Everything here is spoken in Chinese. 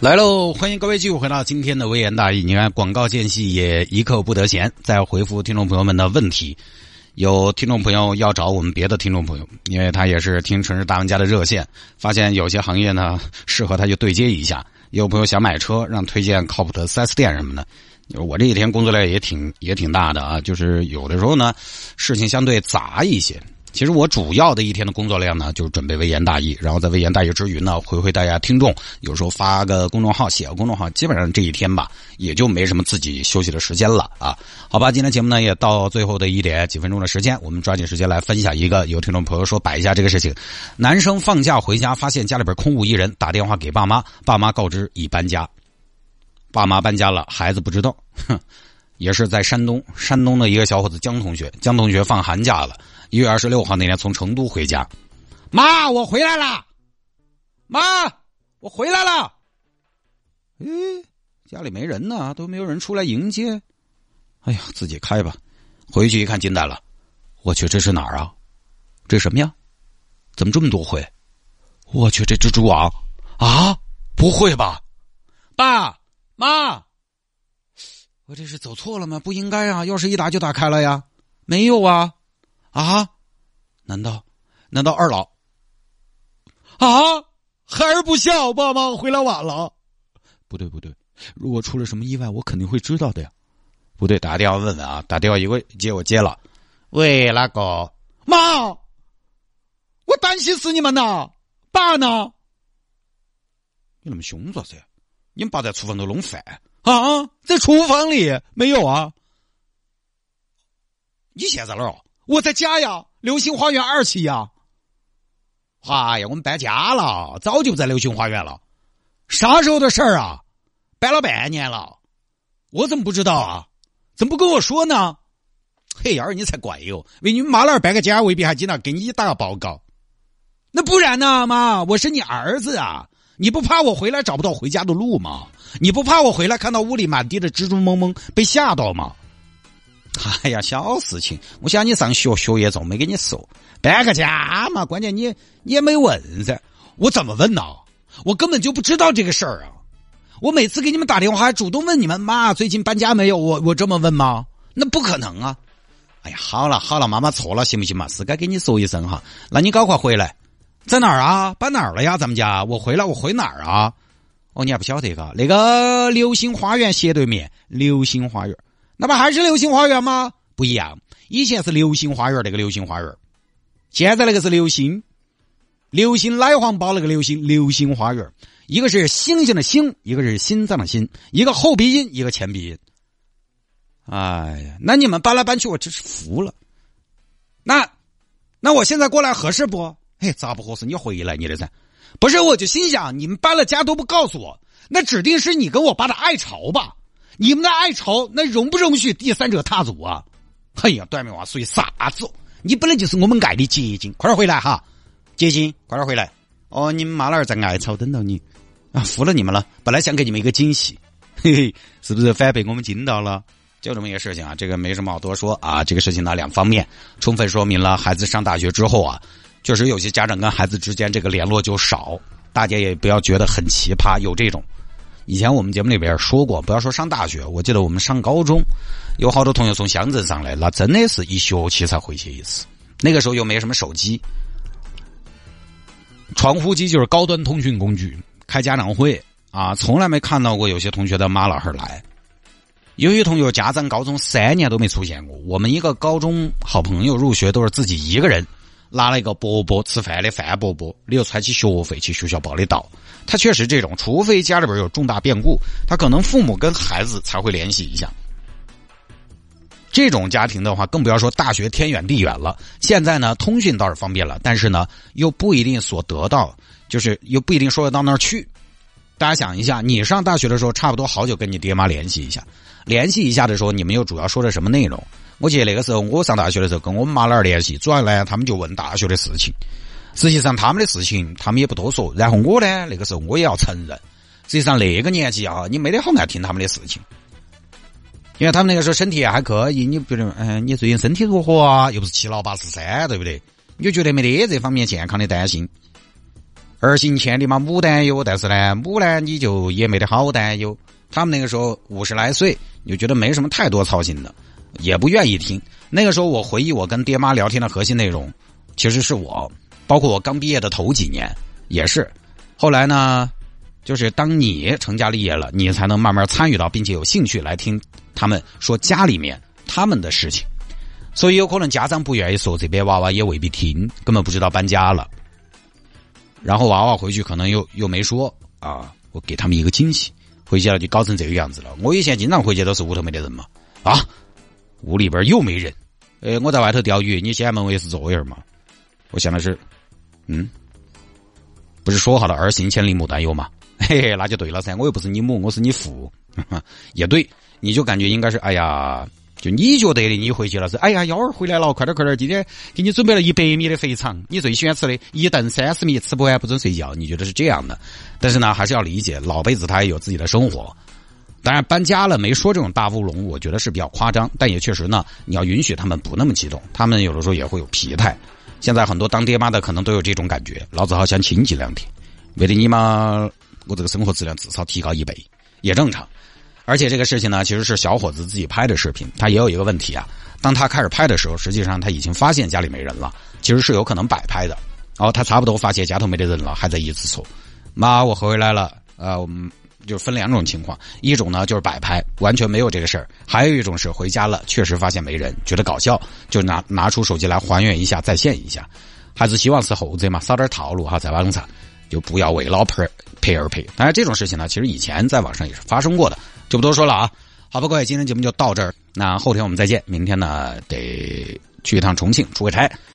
来喽！欢迎各位继续回到今天的微言大义。你看，广告间隙也一刻不得闲，在回复听众朋友们的问题。有听众朋友要找我们别的听众朋友，因为他也是听城市大玩家的热线，发现有些行业呢适合他就对接一下。有朋友想买车，让推荐靠谱的 4S 店什么的。我这几天工作量也挺也挺大的啊，就是有的时候呢事情相对杂一些。其实我主要的一天的工作量呢，就是准备微言大义，然后在微言大义之余呢，回回大家听众，有时候发个公众号，写个公众号，基本上这一天吧，也就没什么自己休息的时间了啊。好吧，今天节目呢也到最后的一点几分钟的时间，我们抓紧时间来分享一个有听众朋友说摆一下这个事情：男生放假回家，发现家里边空无一人，打电话给爸妈，爸妈告知已搬家，爸妈搬家了，孩子不知道，哼。也是在山东，山东的一个小伙子江同学，江同学放寒假了，一月二十六号那天从成都回家，妈，我回来了，妈，我回来了，哎，家里没人呢，都没有人出来迎接，哎呀，自己开吧，回去一看惊呆了，我去，这是哪儿啊？这什么呀？怎么这么多灰？我去，这蜘蛛网啊？不会吧？爸妈。我这是走错了吗？不应该啊！钥匙一打就打开了呀，没有啊，啊？难道难道二老啊？孩儿不孝，爸妈回来晚了。不对不对，如果出了什么意外，我肯定会知道的呀。不对，打个电话问问啊！打电话一个接我接了，喂，那个妈，我担心死你们呐！爸呢？你那么凶做啥？你们爸在厨房头弄饭。啊，在厨房里没有啊？你现在哪儿？我在家呀，流星花园二期呀。哎呀，我们搬家了，早就不在流星花园了。啥时候的事儿啊？搬了半年了，我怎么不知道啊？怎么不跟我说呢？嘿，幺儿你才怪哟！为你妈那儿搬个家，未必还经常给你打个报告。那不然呢，妈？我是你儿子啊。你不怕我回来找不到回家的路吗？你不怕我回来看到屋里满地的蜘蛛蒙蒙被吓到吗？哎呀，小事情！我想你上学学业重，没给你说搬个家嘛。关键你你也没问噻，我怎么问呢？我根本就不知道这个事儿啊！我每次给你们打电话还主动问你们妈最近搬家没有？我我这么问吗？那不可能啊！哎呀，好了好了，妈妈错了，行不行嘛？是该跟你说一声哈。那你赶快回来。在哪儿啊？搬哪儿了呀？咱们家，我回来，我回哪儿啊？哦，你还不晓得嘎？那个流星花园斜对面，流星花园，那不还是流星花园吗？不一样，以前是流星花园那个流星花园，现在那个是流星，流星奶黄包那个流星，流星花园，一个是星星的星，一个是心脏的心，一个后鼻音，一个前鼻音。哎呀，那你们搬来搬去，我真是服了。那，那我现在过来合适不？嘿，咋不合适？你回来你的噻，不是？我就心想，你们搬了家都不告诉我，那指定是你跟我爸的爱巢吧？你们的爱巢那容不容许第三者踏足啊？哎呀，短命话属于啥子？你本来就是我们爱的结晶，快点回来哈！结晶，快点回来！哦，你们妈老儿在爱巢等到你啊，服了你们了。本来想给你们一个惊喜，嘿嘿，是不是反被我们惊到了？就这么一个事情啊，这个没什么好多说啊。这个事情呢，两方面充分说明了孩子上大学之后啊。确实有些家长跟孩子之间这个联络就少，大家也不要觉得很奇葩。有这种，以前我们节目里边说过，不要说上大学，我记得我们上高中，有好多同学从乡镇上来，那真的是一学期才回去一次。那个时候又没什么手机，传呼机就是高端通讯工具，开家长会啊，从来没看到过有些同学的妈老汉来。有些同学家长高中三年都没出现过。我们一个高中好朋友入学都是自己一个人。拿了一个伯伯吃饭的饭伯伯，你又揣起学费去学校报的到。他确实这种，除非家里边有重大变故，他可能父母跟孩子才会联系一下。这种家庭的话，更不要说大学天远地远了。现在呢，通讯倒是方便了，但是呢，又不一定所得到，就是又不一定说得到那儿去。大家想一下，你上大学的时候，差不多好久跟你爹妈联系一下，联系一下的时候，你们又主要说的什么内容？我记得那个时候，我上大学的时候，跟我们妈那儿联系，主要呢，他们就问大学的事情。实际上，他们的事情他们也不多说。然后我呢，那个时候我也要承认，实际上那个年纪啊，你没得好爱听他们的事情，因为他们那个时候身体还可以，你觉得，嗯，你最近身体如何啊？又不是七老八十三，对不对？你就觉得没得这方面健康的担心。儿行千里嘛，母担忧，但是呢，母呢，你就也没得好担忧。他们那个时候五十来岁，你就觉得没什么太多操心的，也不愿意听。那个时候，我回忆我跟爹妈聊天的核心内容，其实是我。包括我刚毕业的头几年也是，后来呢，就是当你成家立业了，你才能慢慢参与到，并且有兴趣来听他们说家里面他们的事情。所以有可能家长不愿意说，这边娃娃也未必听，根本不知道搬家了。然后娃娃回去可能又又没说啊，我给他们一个惊喜，回去了就搞成这个样子了。我以前经常回去都是屋头没得人嘛，啊，屋里边又没人，呃，我在外头钓鱼，你先门卫是作业嘛？我想的是。嗯，不是说好的儿行千里母担忧吗？嘿嘿，那就对了噻。我又不是你母，我是你父，也对。你就感觉应该是，哎呀，就你觉得的，你回去了是，哎呀，幺儿回来了，快点快点，今天给你准备了一百米的肥肠，你最喜欢吃的，一顿三十米，吃不完不准睡觉。你觉得是这样的？但是呢，还是要理解，老辈子他也有自己的生活。当然，搬家了没说这种大乌龙，我觉得是比较夸张，但也确实呢，你要允许他们不那么激动，他们有的时候也会有疲态。现在很多当爹妈的可能都有这种感觉，老子好想清静两天，为了你妈，我这个生活质量至少提高一倍，也正常。而且这个事情呢，其实是小伙子自己拍的视频，他也有一个问题啊。当他开始拍的时候，实际上他已经发现家里没人了，其实是有可能摆拍的。然后他差不多发现家头没得人了，还在一直说：“妈，我回来了。”呃，就分两种情况，一种呢就是摆拍，完全没有这个事儿；还有一种是回家了，确实发现没人，觉得搞笑，就拿拿出手机来还原一下，再现一下。还是希望是后者嘛，少点套路哈，在网上就不要为老婆赔而赔。当然这种事情呢，其实以前在网上也是发生过的，就不多说了啊。好吧，各位，今天节目就到这儿，那后天我们再见。明天呢得去一趟重庆出个差。